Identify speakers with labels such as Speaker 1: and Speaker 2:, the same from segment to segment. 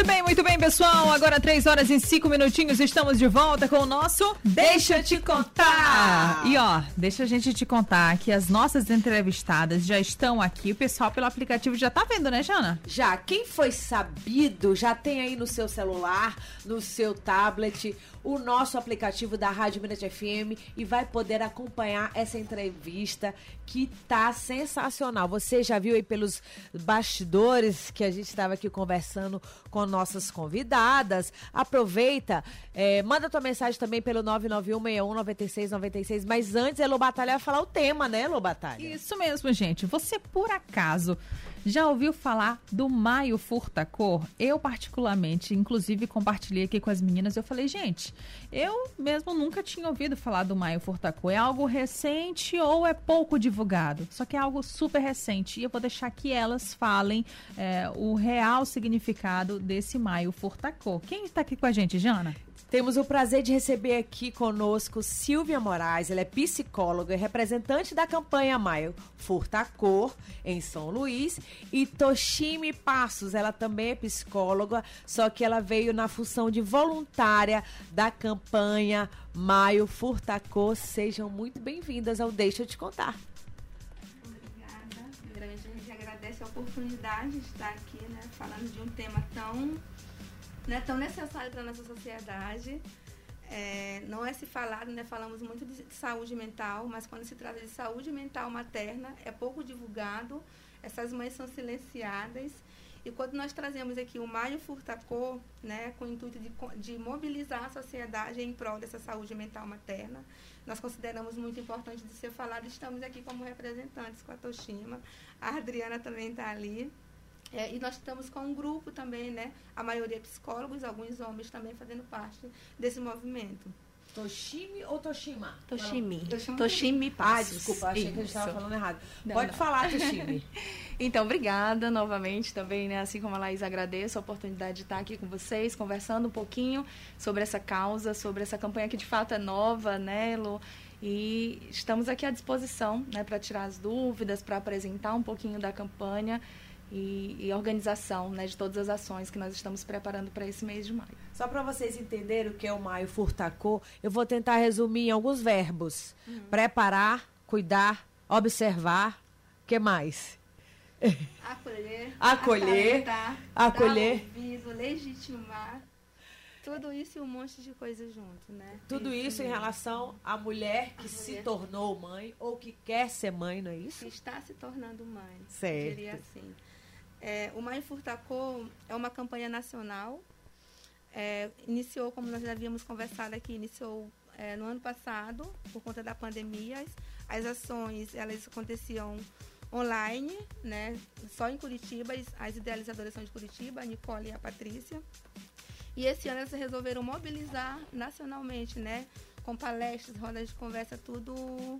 Speaker 1: Muito bem, muito bem, pessoal. Agora, três horas e cinco minutinhos, estamos de volta com o nosso Deixa Te Contar. E ó, deixa a gente te contar que as nossas entrevistadas já estão aqui. O pessoal pelo aplicativo já tá vendo, né, Jana?
Speaker 2: Já, quem foi sabido já tem aí no seu celular, no seu tablet, o nosso aplicativo da Rádio Minas FM e vai poder acompanhar essa entrevista que tá sensacional. Você já viu aí pelos bastidores que a gente estava aqui conversando com nossas convidadas. Aproveita, é, manda tua mensagem também pelo 991619696. Mas antes, Elô Batalha vai falar o tema, né, Elô Batalha?
Speaker 1: Isso mesmo, gente. Você, por acaso, já ouviu falar do Maio Furtacor? Eu, particularmente, inclusive, compartilhei aqui com as meninas. Eu falei, gente, eu mesmo nunca tinha ouvido falar do Maio Furtacor. É algo recente ou é pouco divulgado? Só que é algo super recente. E eu vou deixar que elas falem é, o real significado desse Maio Furtacor. Quem está aqui com a gente, Jana?
Speaker 2: Temos o prazer de receber aqui conosco Silvia Moraes, ela é psicóloga e representante da campanha Maio Furta Cor em São Luís, e Toshimi Passos, ela também é psicóloga, só que ela veio na função de voluntária da campanha Maio Furta Cor. Sejam muito bem-vindas ao Deixa Eu Te Contar.
Speaker 3: Obrigada. A gente agradece a oportunidade de estar aqui, né, falando de um tema tão né, tão necessário para a nossa sociedade. É, não é se falado, né, falamos muito de saúde mental, mas quando se trata de saúde mental materna, é pouco divulgado, essas mães são silenciadas. E quando nós trazemos aqui o Maio Furtacô, né, com o intuito de, de mobilizar a sociedade em prol dessa saúde mental materna, nós consideramos muito importante de ser falado. Estamos aqui como representantes com a Toshima. A Adriana também está ali. É, e nós estamos com um grupo também, né? A maioria psicólogos, alguns homens também fazendo parte desse movimento.
Speaker 2: Toshimi ou Toshima?
Speaker 3: Toshimi.
Speaker 2: Toshimi,
Speaker 3: Toshimi Passos.
Speaker 2: Ah, desculpa, achei Isso. que a gente estava falando errado.
Speaker 3: Não,
Speaker 2: Pode
Speaker 3: não.
Speaker 2: falar, Toshimi.
Speaker 3: então, obrigada novamente também, né? Assim como a Laís, agradeço a oportunidade de estar aqui com vocês, conversando um pouquinho sobre essa causa, sobre essa campanha que de fato é nova, né, Lu? E estamos aqui à disposição, né, para tirar as dúvidas, para apresentar um pouquinho da campanha e, e organização né, de todas as ações que nós estamos preparando para esse mês de maio.
Speaker 2: Só para vocês entenderem o que é o Maio Furtacô, eu vou tentar resumir em alguns verbos: uhum. preparar, cuidar, observar. O que mais?
Speaker 3: Acolher,
Speaker 2: acolher, acolher,
Speaker 3: dar ouvido, legitimar. Tudo isso e um monte de coisa junto, né?
Speaker 2: Tudo isso, isso em relação à mulher que a se mulher. tornou mãe ou que quer ser mãe, não é isso?
Speaker 3: Que está se tornando mãe.
Speaker 2: Certo.
Speaker 3: Eu diria assim. É, o Mãe Furtacô é uma campanha nacional. É, iniciou, como nós já havíamos conversado aqui, iniciou é, no ano passado, por conta da pandemia. As ações, elas aconteciam online, né? Só em Curitiba. As idealizadoras são de Curitiba, a Nicole e a Patrícia. E esse ano elas resolveram mobilizar nacionalmente, né? Com palestras, rodas de conversa, tudo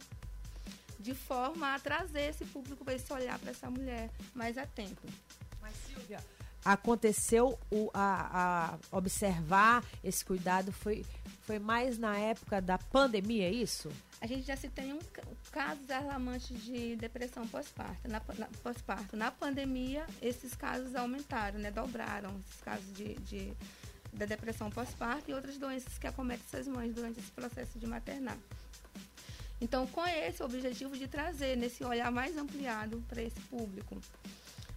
Speaker 3: de forma a trazer esse público para esse olhar para essa mulher mais atento.
Speaker 2: Mas, Silvia, aconteceu o, a, a, observar esse cuidado foi, foi mais na época da pandemia, é isso?
Speaker 3: A gente já se tem um, casos alarmantes de depressão pós-parto. Na, na, pós-parto. na pandemia, esses casos aumentaram, né? Dobraram esses casos de, de da depressão pós-parto e outras doenças que acometem essas mães durante esse processo de maternar. Então, com esse objetivo de trazer nesse olhar mais ampliado para esse público.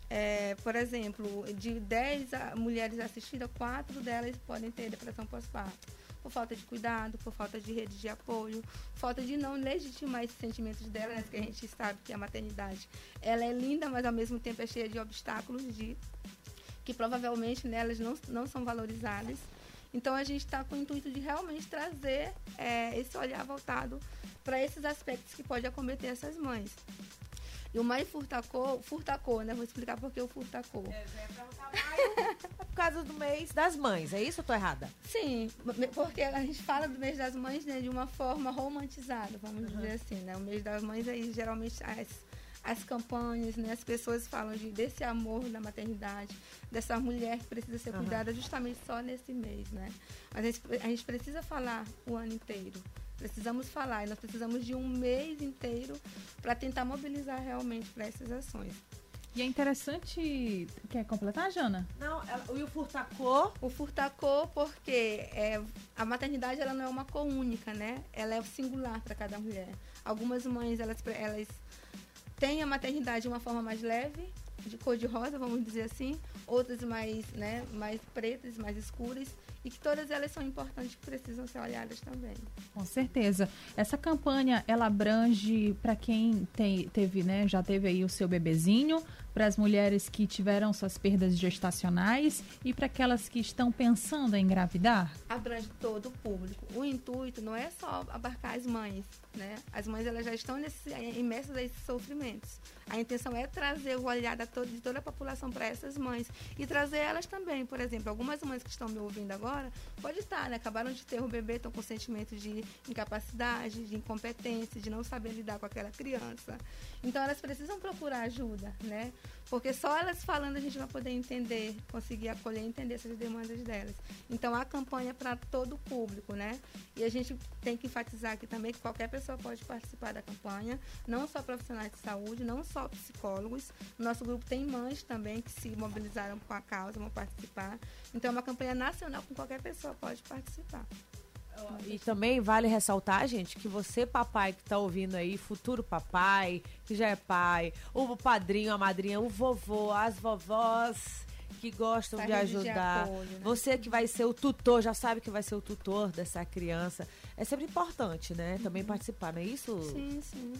Speaker 3: É, por exemplo, de 10 mulheres assistidas, quatro delas podem ter depressão pós-parto. Por falta de cuidado, por falta de rede de apoio, falta de não legitimar esses sentimentos delas, né, que a gente sabe que a maternidade ela é linda, mas ao mesmo tempo é cheia de obstáculos de que provavelmente né, não, não são valorizadas. Então a gente está com o intuito de realmente trazer é, esse olhar voltado para esses aspectos que pode acometer essas mães. E o mais furtacô, furtacô, né? Vou explicar por que o furtacô.
Speaker 2: É, é por causa do mês das mães, é isso ou tô errada?
Speaker 3: Sim, porque a gente fala do mês das mães né, de uma forma romantizada, vamos uhum. dizer assim, né? O mês das mães aí geralmente as as campanhas, né? As pessoas falam de, desse amor da maternidade, dessa mulher que precisa ser cuidada uhum. justamente só nesse mês, né? Mas a gente, a gente precisa falar o ano inteiro. Precisamos falar e nós precisamos de um mês inteiro para tentar mobilizar realmente para essas ações.
Speaker 1: E é interessante. Quer completar, Jana?
Speaker 2: Não, ela- o furtacô.
Speaker 3: O furtacô, porque é, a maternidade ela não é uma cor única, né? Ela é singular para cada mulher. Algumas mães, elas, elas têm a maternidade de uma forma mais leve, de cor de rosa, vamos dizer assim. Outras mais, né, mais pretas, mais escuras. E que todas elas são importantes e precisam ser olhadas também.
Speaker 1: Com certeza. Essa campanha, ela abrange para quem tem, teve, né, já teve aí o seu bebezinho, para as mulheres que tiveram suas perdas gestacionais e para aquelas que estão pensando em engravidar?
Speaker 3: abrange todo o público. O intuito não é só abarcar as mães, né? As mães elas já estão nesse, imersas nesses sofrimentos. A intenção é trazer o olhar da todo, de toda a população para essas mães e trazer elas também, por exemplo, algumas mães que estão me ouvindo agora, pode estar, né? Acabaram de ter um bebê, estão com sentimento de incapacidade, de incompetência, de não saber lidar com aquela criança. Então elas precisam procurar ajuda, né? Porque só elas falando a gente vai poder entender, conseguir acolher e entender essas demandas delas. Então a campanha é para todo o público, né? E a gente tem que enfatizar aqui também que qualquer pessoa pode participar da campanha, não só profissionais de saúde, não só psicólogos. No nosso grupo tem mães também que se mobilizaram com a causa, vão participar. Então é uma campanha nacional com qualquer pessoa pode participar.
Speaker 2: E também vale ressaltar, gente, que você, papai que tá ouvindo aí, futuro papai, que já é pai, o padrinho, a madrinha, o vovô, as vovós que gostam
Speaker 3: Essa
Speaker 2: de
Speaker 3: rede de
Speaker 2: ajudar.
Speaker 3: apoio, né?
Speaker 2: Você que vai ser o tutor, já sabe que vai ser o tutor dessa criança. É sempre importante, né? Também participar, não é isso?
Speaker 3: Sim, sim.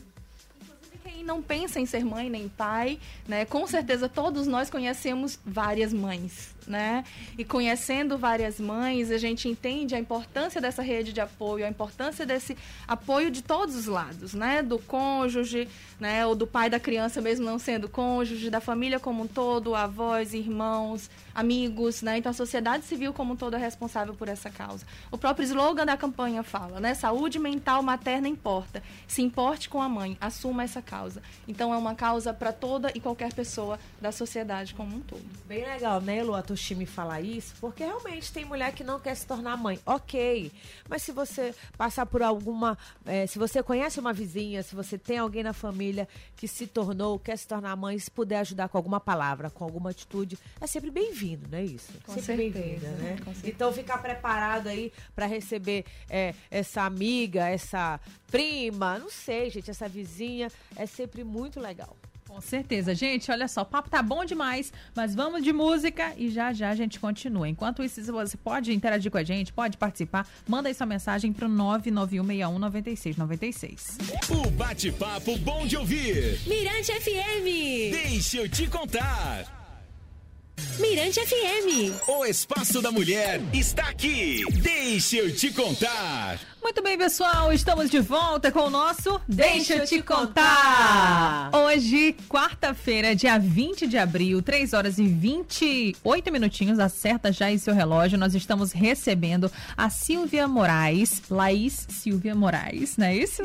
Speaker 4: Quem não pensa em ser mãe nem pai, né? Com certeza todos nós conhecemos várias mães, né? E conhecendo várias mães, a gente entende a importância dessa rede de apoio, a importância desse apoio de todos os lados, né? Do cônjuge, né? Ou do pai da criança mesmo não sendo cônjuge, da família como um todo, avós, irmãos, amigos, né? Então a sociedade civil como um todo é responsável por essa causa. O próprio slogan da campanha fala, né? Saúde mental materna importa. Se importe com a mãe, assuma essa causa. Então é uma causa para toda e qualquer pessoa da sociedade como um todo.
Speaker 2: Bem legal, né, Lu, a Toshimi falar isso, porque realmente tem mulher que não quer se tornar mãe. Ok. Mas se você passar por alguma. eh, se você conhece uma vizinha, se você tem alguém na família que se tornou, quer se tornar mãe, se puder ajudar com alguma palavra, com alguma atitude, é sempre bem-vindo, não é isso?
Speaker 4: Com
Speaker 2: sempre
Speaker 4: certeza,
Speaker 2: bem-vinda, né?
Speaker 4: com certeza.
Speaker 2: Então ficar preparado aí para receber eh, essa amiga, essa prima, não sei, gente, essa vizinha, é sempre muito legal.
Speaker 1: Com certeza. Gente, olha só, o papo tá bom demais, mas vamos de música e já já a gente continua. Enquanto isso, você pode interagir com a gente, pode participar, manda aí sua mensagem pro 991619696.
Speaker 5: O bate-papo bom de ouvir.
Speaker 6: Mirante FM.
Speaker 5: Deixa eu te contar.
Speaker 6: Mirante FM.
Speaker 5: O Espaço da Mulher está aqui. Deixa eu te contar.
Speaker 1: Muito bem, pessoal, estamos de volta com o nosso Deixa eu te contar. Hoje, quarta-feira, dia 20 de abril, 3 horas e 28 minutinhos, acerta já em seu relógio. Nós estamos recebendo a Silvia Moraes, Laís Silvia Moraes, não é isso?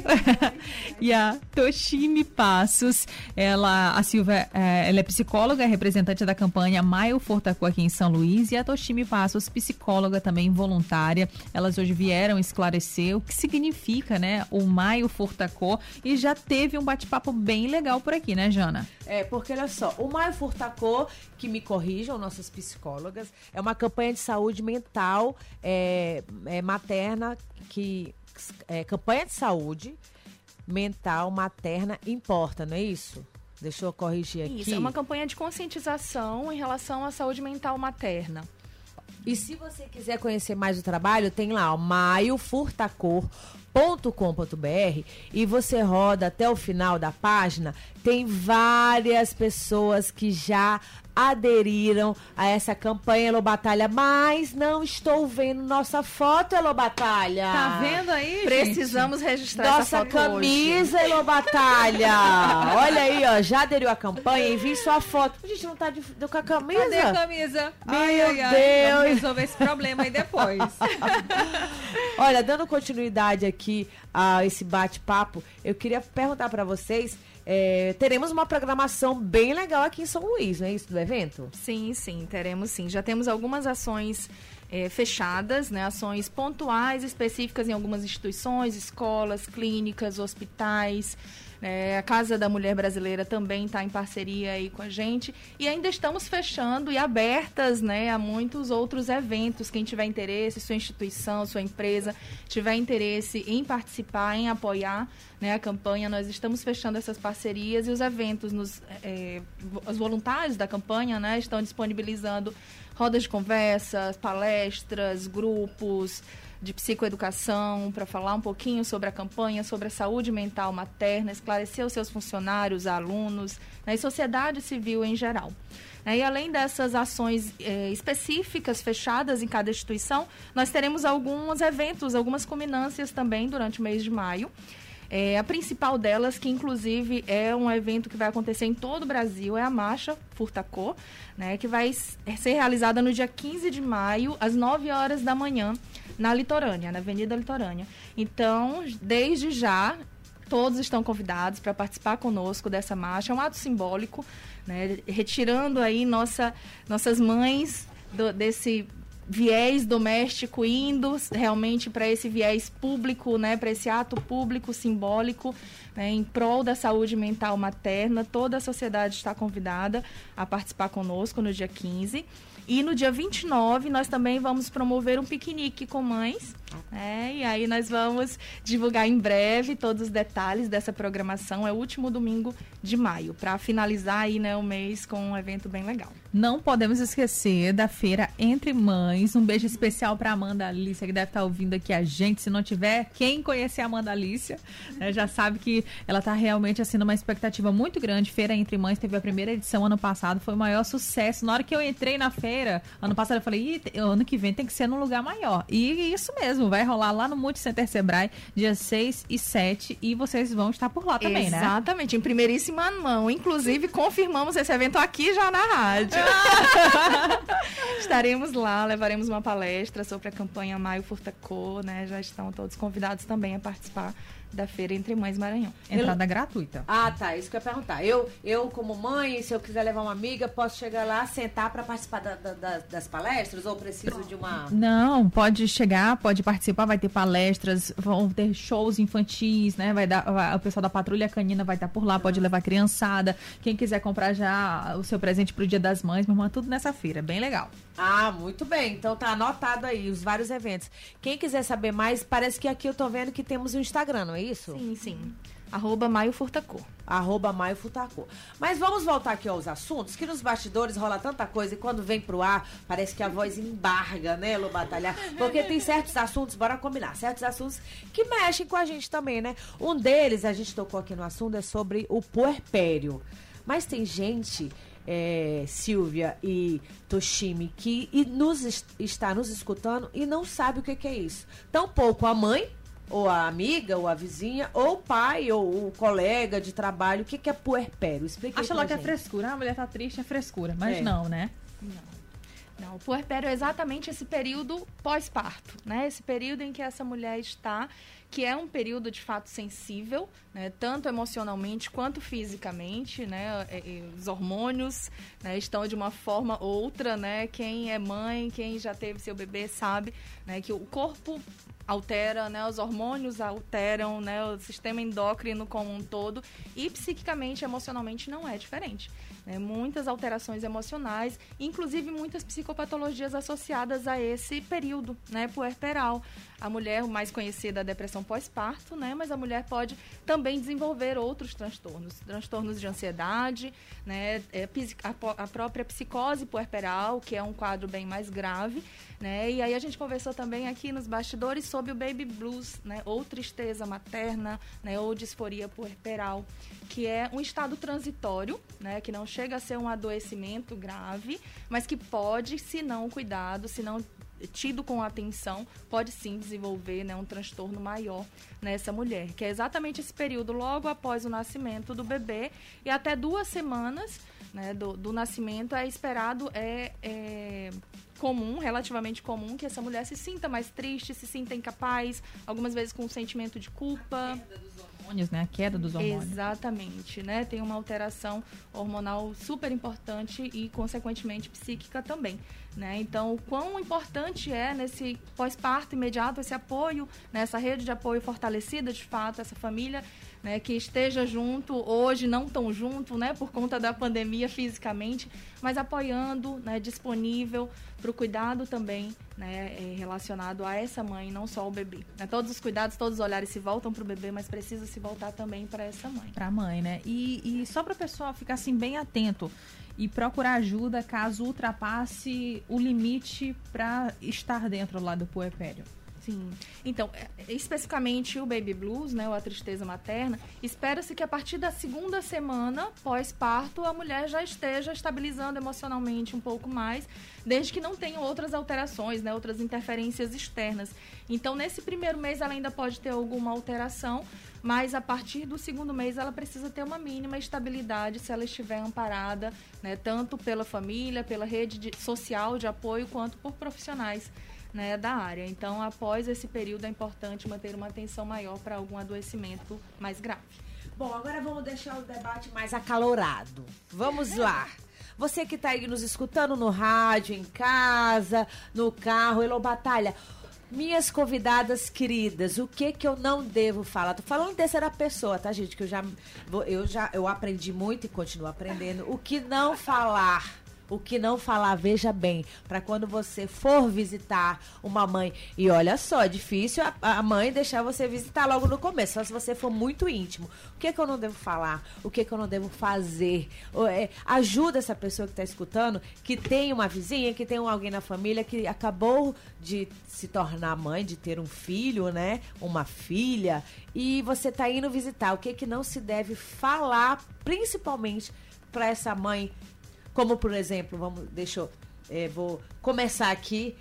Speaker 1: e a Toshimi Passos. Ela, a Silvia, eh, ela é psicóloga, é representante da campanha Maio Fortacu aqui em São Luís e a Toshimi Passos, psicóloga também voluntária. Elas hoje vieram esclarecer o que significa, né, o Maio Furtacô e já teve um bate-papo bem legal por aqui, né, Jana?
Speaker 2: É, porque olha só, o Maio Furtacô, que me corrijam, nossas psicólogas, é uma campanha de saúde mental é, é, materna, que é, campanha de saúde mental materna importa, não é isso? Deixa eu corrigir aqui.
Speaker 4: Isso, é uma campanha de conscientização em relação à saúde mental materna.
Speaker 2: E se você quiser conhecer mais o trabalho, tem lá, maiofurtacor.com.br e você roda até o final da página, tem várias pessoas que já aderiram a essa campanha Elo Batalha, mas não estou vendo nossa foto Elo Batalha.
Speaker 1: Tá vendo aí, gente?
Speaker 4: Precisamos registrar
Speaker 2: Nossa
Speaker 4: essa foto hoje.
Speaker 2: camisa, Elo Batalha. Olha aí, ó, já aderiu à campanha, envie sua foto. A gente não tá de, de- com a camisa?
Speaker 1: Cadê a camisa?
Speaker 2: Meu
Speaker 1: ai, ai, ai.
Speaker 2: Deus.
Speaker 1: Vamos resolver esse problema aí depois.
Speaker 2: Olha, dando continuidade aqui a esse bate-papo, eu queria perguntar para vocês. É, teremos uma programação bem legal aqui em São Luís, não é isso do evento?
Speaker 4: Sim, sim, teremos sim. Já temos algumas ações eh, fechadas, né? Ações pontuais, específicas em algumas instituições, escolas, clínicas, hospitais. É, a Casa da Mulher Brasileira também está em parceria aí com a gente. E ainda estamos fechando e abertas né, a muitos outros eventos. Quem tiver interesse, sua instituição, sua empresa, tiver interesse em participar, em apoiar né, a campanha, nós estamos fechando essas parcerias e os eventos, nos, é, os voluntários da campanha né, estão disponibilizando rodas de conversas, palestras, grupos de psicoeducação para falar um pouquinho sobre a campanha, sobre a saúde mental materna, esclarecer os seus funcionários, alunos né, e sociedade civil em geral. Né, e além dessas ações eh, específicas fechadas em cada instituição, nós teremos alguns eventos, algumas culminâncias também durante o mês de maio. É, a principal delas, que inclusive é um evento que vai acontecer em todo o Brasil, é a Marcha Furtacô, né, que vai ser realizada no dia 15 de maio, às 9 horas da manhã, na Litorânea, na Avenida Litorânea. Então, desde já, todos estão convidados para participar conosco dessa marcha. É um ato simbólico, né, retirando aí nossa, nossas mães do, desse viés doméstico indo realmente para esse viés público, né, para esse ato público simbólico né, em prol da saúde mental materna. Toda a sociedade está convidada a participar conosco no dia 15. E no dia 29 nós também vamos promover um piquenique com mães. Né? E aí nós vamos divulgar em breve todos os detalhes dessa programação. É o último domingo de maio, para finalizar aí né, o mês com um evento bem legal.
Speaker 1: Não podemos esquecer da feira Entre Mães. Um beijo especial para Amanda Alicia, que deve estar ouvindo aqui a gente. Se não tiver, quem conhecer a Amanda Alicia né, já sabe que ela está realmente assim numa expectativa muito grande. Feira Entre Mães teve a primeira edição ano passado, foi o maior sucesso. Na hora que eu entrei na feira, ano passado, eu falei, ano que vem tem que ser num lugar maior. E isso mesmo, vai rolar lá no Multi Center Sebrae, dia 6 e 7. E vocês vão estar por lá também,
Speaker 4: Exatamente, né? Exatamente, em primeiríssima mão. Inclusive, confirmamos esse evento aqui já na rádio. Estaremos lá, levaremos uma palestra sobre a campanha Maio Furtacô, né? Já estão todos convidados também a participar da Feira Entre Mães Maranhão.
Speaker 1: Entrada eu... gratuita.
Speaker 2: Ah, tá. Isso que eu ia perguntar. Eu, eu, como mãe, se eu quiser levar uma amiga, posso chegar lá, sentar para participar da, da, das palestras ou preciso de uma.
Speaker 1: Não, pode chegar, pode participar, vai ter palestras, vão ter shows infantis, né? Vai dar, vai, o pessoal da Patrulha Canina vai estar por lá, pode levar criançada. Quem quiser comprar já o seu presente pro Dia das Mães, meu irmão, tudo nessa feira. Bem legal.
Speaker 2: Ah, muito bem. Então tá anotado aí os vários eventos. Quem quiser saber mais, parece que aqui eu tô vendo que temos um Instagram, não é isso?
Speaker 4: Sim, sim. Arroba Maio Furtacô.
Speaker 2: Arroba Maio Furtacô. Mas vamos voltar aqui aos assuntos, que nos bastidores rola tanta coisa e quando vem pro ar, parece que a voz embarga, né, Lu Batalhar? Porque tem certos assuntos, bora combinar, certos assuntos que mexem com a gente também, né? Um deles, a gente tocou aqui no assunto, é sobre o puerpério. Mas tem gente é, Silvia e Toshimi, que e nos está nos escutando e não sabe o que, que é isso. Tampouco a mãe, ou a amiga, ou a vizinha, ou o pai, ou o colega de trabalho. O que, que é puerpério? Explica
Speaker 1: Acha lá que é frescura. Ah, a mulher tá triste, é frescura. Mas é. não, né?
Speaker 4: Não. Não, o puerpério é exatamente esse período pós-parto, né? Esse período em que essa mulher está que é um período de fato sensível, né, tanto emocionalmente quanto fisicamente, né, os hormônios né, estão de uma forma ou outra, né, quem é mãe, quem já teve seu bebê sabe, né, que o corpo altera, né, os hormônios alteram, né, o sistema endócrino como um todo e psiquicamente, emocionalmente não é diferente. Né, muitas alterações emocionais, inclusive muitas psicopatologias associadas a esse período, né, puerperal a mulher mais conhecida a depressão pós-parto, né? Mas a mulher pode também desenvolver outros transtornos, transtornos de ansiedade, né? É, a, própria psicose puerperal, que é um quadro bem mais grave, né? E aí a gente conversou também aqui nos bastidores sobre o baby blues, né? Ou tristeza materna, né? Ou disforia puerperal, que é um estado transitório, né? Que não chega a ser um adoecimento grave, mas que pode, se não cuidado, se não tido com atenção, pode sim desenvolver né, um transtorno maior nessa mulher, que é exatamente esse período logo após o nascimento do bebê e até duas semanas né, do, do, nascimento é esperado, é, é comum, relativamente comum, que essa mulher se sinta mais triste, se sinta incapaz, algumas vezes com um sentimento de culpa.
Speaker 1: Hormônios, né? A queda dos hormônios.
Speaker 4: Exatamente, né? Tem uma alteração hormonal super importante e, consequentemente, psíquica também. Né? Então, o quão importante é nesse pós-parto imediato esse apoio, nessa rede de apoio fortalecida, de fato, essa família né, que esteja junto, hoje não tão junto, né, por conta da pandemia fisicamente, mas apoiando, né, disponível para o cuidado também né, eh, relacionado a essa mãe, não só o bebê. Né? Todos os cuidados, todos os olhares se voltam para o bebê, mas precisa se voltar também para essa mãe.
Speaker 1: Para a mãe, né? E, e só para o pessoal ficar assim bem atento e procurar ajuda caso ultrapasse o limite para estar dentro lá do puerpério.
Speaker 4: Sim. Então, é, especificamente o baby blues, né, ou a tristeza materna, espera-se que a partir da segunda semana pós-parto a mulher já esteja estabilizando emocionalmente um pouco mais, desde que não tenha outras alterações, né, outras interferências externas. Então, nesse primeiro mês ela ainda pode ter alguma alteração, mas a partir do segundo mês ela precisa ter uma mínima estabilidade se ela estiver amparada, né, tanto pela família, pela rede de, social de apoio, quanto por profissionais né, da área. Então, após esse período, é importante manter uma atenção maior para algum adoecimento mais grave.
Speaker 2: Bom, agora vamos deixar o debate mais acalorado. Vamos lá. Você que está aí nos escutando no rádio, em casa, no carro, Elô Batalha. Minhas convidadas queridas, o que que eu não devo falar? Tô falando terceira pessoa, tá, gente? Que eu já, eu já eu aprendi muito e continuo aprendendo. O que não falar o que não falar, veja bem, para quando você for visitar uma mãe. E olha só, é difícil a, a, mãe deixar você visitar logo no começo, só se você for muito íntimo. O que, que eu não devo falar? O que, que eu não devo fazer? É, ajuda essa pessoa que está escutando, que tem uma vizinha, que tem alguém na família que acabou de se tornar mãe, de ter um filho, né? Uma filha. E você está indo visitar. O que, que não se deve falar, principalmente para essa mãe como, por exemplo, vamos, deixa eu. É, vou começar aqui.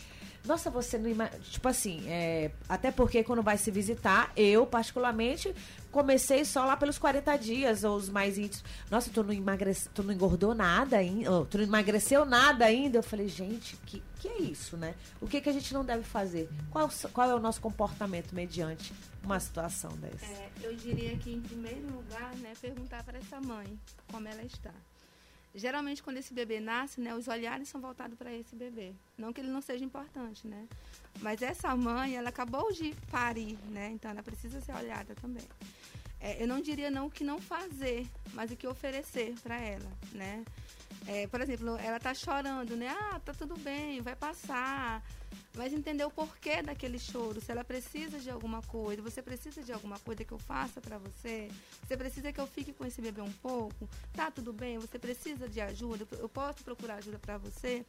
Speaker 2: Nossa, você não imagina. Tipo assim, é, até porque quando vai se visitar, eu, particularmente, comecei só lá pelos 40 dias, ou os mais íntimos. Nossa, tu não, emagrece, tu não engordou nada ainda, oh, tu não emagreceu nada ainda. Eu falei, gente, que, que é isso, né? O que, que a gente não deve fazer? Qual, qual é o nosso comportamento mediante uma situação dessa?
Speaker 3: É, eu diria que, em primeiro lugar, né, perguntar para essa mãe como ela está. Geralmente, quando esse bebê nasce, né, os olhares são voltados para esse bebê. Não que ele não seja importante, né? Mas essa mãe, ela acabou de parir, né? Então, ela precisa ser olhada também. É, eu não diria não o que não fazer, mas o que oferecer para ela, né? É, por exemplo, ela tá chorando, né? Ah, tá tudo bem, vai passar mas entender o porquê daquele choro, se ela precisa de alguma coisa, você precisa de alguma coisa que eu faça para você, você precisa que eu fique com esse bebê um pouco, tá tudo bem, você precisa de ajuda, eu posso procurar ajuda para você.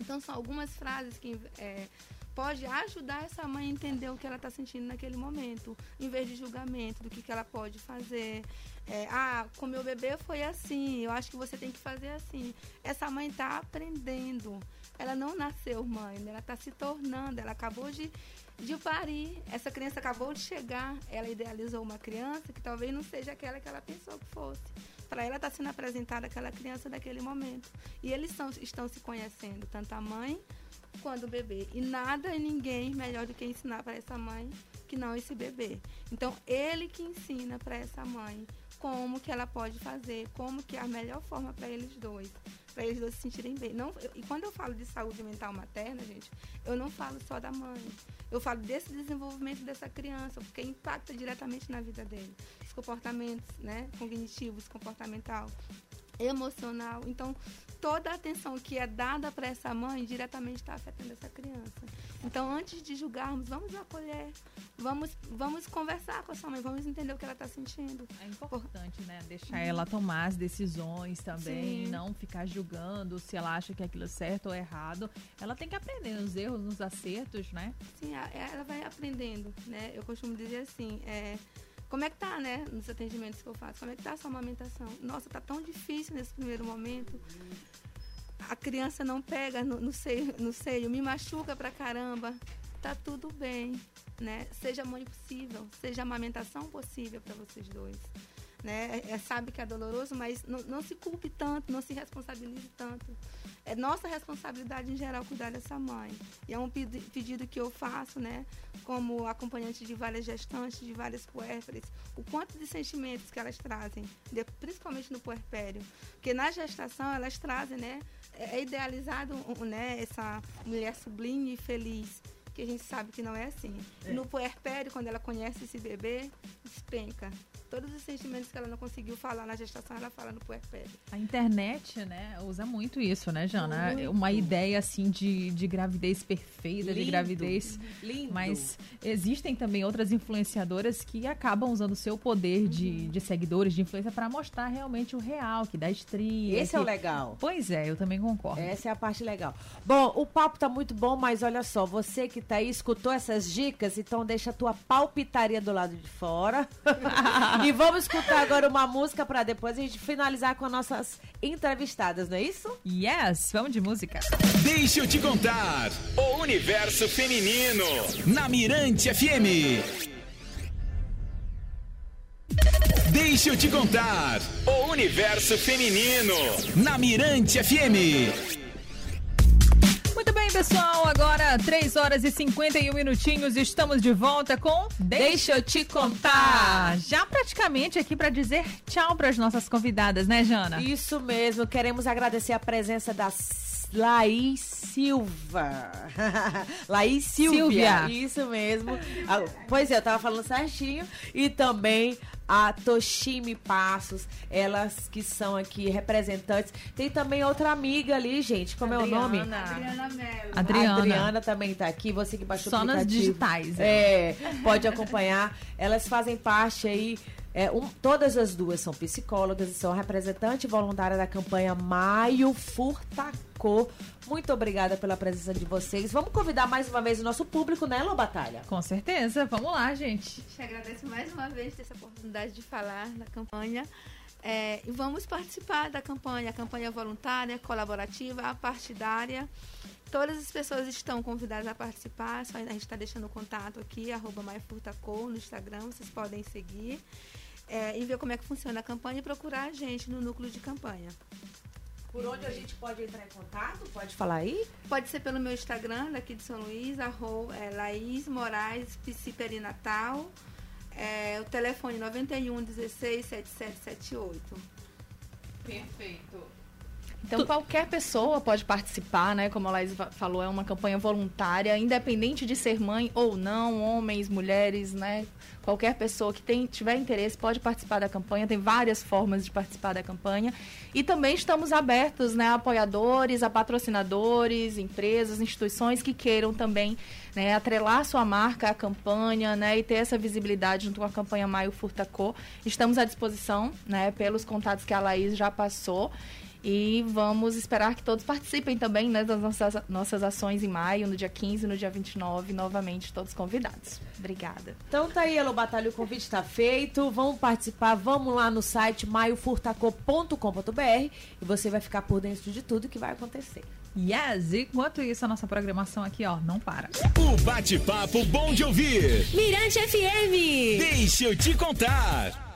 Speaker 3: Então são algumas frases que é, pode ajudar essa mãe a entender o que ela está sentindo naquele momento, em vez de julgamento do que, que ela pode fazer. É, ah, com meu bebê foi assim, eu acho que você tem que fazer assim. Essa mãe está aprendendo ela não nasceu mãe, né? ela está se tornando, ela acabou de, de parir, essa criança acabou de chegar, ela idealizou uma criança que talvez não seja aquela que ela pensou que fosse. Para ela está sendo apresentada aquela criança daquele momento. E eles são, estão se conhecendo, tanto a mãe quanto o bebê. E nada e ninguém melhor do que ensinar para essa mãe que não esse bebê. Então, ele que ensina para essa mãe como que ela pode fazer, como que é a melhor forma para eles dois para eles dois se sentirem bem. Não, eu, e quando eu falo de saúde mental materna, gente, eu não falo só da mãe. Eu falo desse desenvolvimento dessa criança, porque impacta diretamente na vida dele. Os comportamentos, né, cognitivos, comportamental, emocional. Então, toda a atenção que é dada para essa mãe diretamente está afetando essa criança. Então, antes de julgarmos, vamos acolher, vamos, vamos conversar com a sua mãe, vamos entender o que ela está sentindo.
Speaker 1: É importante, Por... né? Deixar ela tomar as decisões também, Sim. não ficar julgando se ela acha que aquilo é certo ou errado. Ela tem que aprender nos erros, nos acertos, né?
Speaker 3: Sim, ela vai aprendendo, né? Eu costumo dizer assim, é, como é que tá, né, nos atendimentos que eu faço? Como é que tá a sua amamentação? Nossa, tá tão difícil nesse primeiro momento a criança não pega no, no, seio, no seio, me machuca pra caramba, tá tudo bem, né? Seja mãe possível, seja amamentação possível para vocês dois. Né? É, é, sabe que é doloroso, mas não, não, se culpe tanto, não se responsabilize tanto. É nossa responsabilidade em geral cuidar dessa mãe. E é um pedi- pedido que eu faço, né, como acompanhante de várias gestantes, de várias puérperas, o quanto de sentimentos que elas trazem, principalmente no puerpério. Porque na gestação elas trazem, né, é é idealizado né, essa mulher sublime e feliz, que a gente sabe que não é assim. E no puerpério, quando ela conhece esse bebê, despenca. Todos os sentimentos que ela não conseguiu falar na gestação, ela fala no puerpério.
Speaker 1: A internet, né, usa muito isso, né, Jana? Uma ideia, assim, de, de gravidez perfeita, de
Speaker 2: Lindo.
Speaker 1: gravidez.
Speaker 2: Lindo.
Speaker 1: Mas existem também outras influenciadoras que acabam usando o seu poder de, de seguidores, de influência, para mostrar realmente o real, que dá estria.
Speaker 2: Esse é o
Speaker 1: que-
Speaker 2: legal.
Speaker 1: Pois é, eu também concordo.
Speaker 2: Essa é a parte legal. Bom, o papo tá muito bom, mas olha só, você que tá aí, escutou essas dicas, então deixa a tua palpitaria do lado de fora. e vamos escutar agora uma música pra depois a gente finalizar com as nossas entrevistadas, não é isso?
Speaker 1: Yes, vamos de música.
Speaker 5: Deixa eu te contar. O universo feminino. Na Mirante FM. Deixa eu te contar. O universo feminino. Na Mirante FM.
Speaker 1: Pessoal. Agora, 3 horas e 51 minutinhos. Estamos de volta com Deixa eu te contar. Já praticamente aqui para dizer tchau para as nossas convidadas, né, Jana?
Speaker 2: Isso mesmo, queremos agradecer a presença da S- Laís Silva. Laís Silvia.
Speaker 1: Silvia.
Speaker 2: Isso mesmo. Ah, Pois é, eu tava falando certinho. E também a Toshimi Passos, elas que são aqui representantes. Tem também outra amiga ali, gente. Como é o nome?
Speaker 3: Adriana Mello.
Speaker 1: Adriana.
Speaker 2: A Adriana também tá aqui, você que baixou
Speaker 1: Só
Speaker 2: o
Speaker 1: nas
Speaker 2: aplicativo.
Speaker 1: digitais,
Speaker 2: É, pode acompanhar. Elas fazem parte aí. É, um- todas as duas são psicólogas e são representante voluntária da campanha Maio Furtacô. Muito obrigada pela presença de vocês. Vamos convidar mais uma vez o nosso público, né, Lô Batalha?
Speaker 1: Com certeza. Vamos lá, gente.
Speaker 3: Te agradeço mais uma vez ter essa oportunidade de falar na campanha. É, e vamos participar da campanha, a campanha voluntária, colaborativa, partidária. Todas as pessoas estão convidadas a participar, só a gente está deixando o contato aqui, arroba no Instagram, vocês podem seguir. é, e ver como é que funciona a campanha e procurar a gente no núcleo de campanha.
Speaker 2: Por onde a gente pode entrar em contato? Pode falar aí?
Speaker 3: Pode ser pelo meu Instagram, daqui de São Luís, arroba, é, Laís Moraes, Psiperinatal. É, o telefone 91 16 7778.
Speaker 1: Perfeito.
Speaker 4: Então, qualquer pessoa pode participar, né? Como a Laís fa- falou, é uma campanha voluntária, independente de ser mãe ou não, homens, mulheres, né? Qualquer pessoa que tem, tiver interesse pode participar da campanha. Tem várias formas de participar da campanha. E também estamos abertos né, a apoiadores, a patrocinadores, empresas, instituições que queiram também né, atrelar sua marca à campanha né, e ter essa visibilidade junto com a campanha Maio Furtacô. Estamos à disposição né, pelos contatos que a Laís já passou. E vamos esperar que todos participem também né, das nossas, nossas ações em maio, no dia 15 e no dia 29, novamente todos convidados. Obrigada.
Speaker 2: Então tá aí, Elo Batalha, o convite está feito. Vamos participar, vamos lá no site maiofurtacô.com.br e você vai ficar por dentro de tudo que vai acontecer.
Speaker 1: Yes, enquanto isso, a nossa programação aqui, ó, não para.
Speaker 5: O bate-papo bom de ouvir.
Speaker 6: Mirante FM.
Speaker 5: Deixa eu te contar.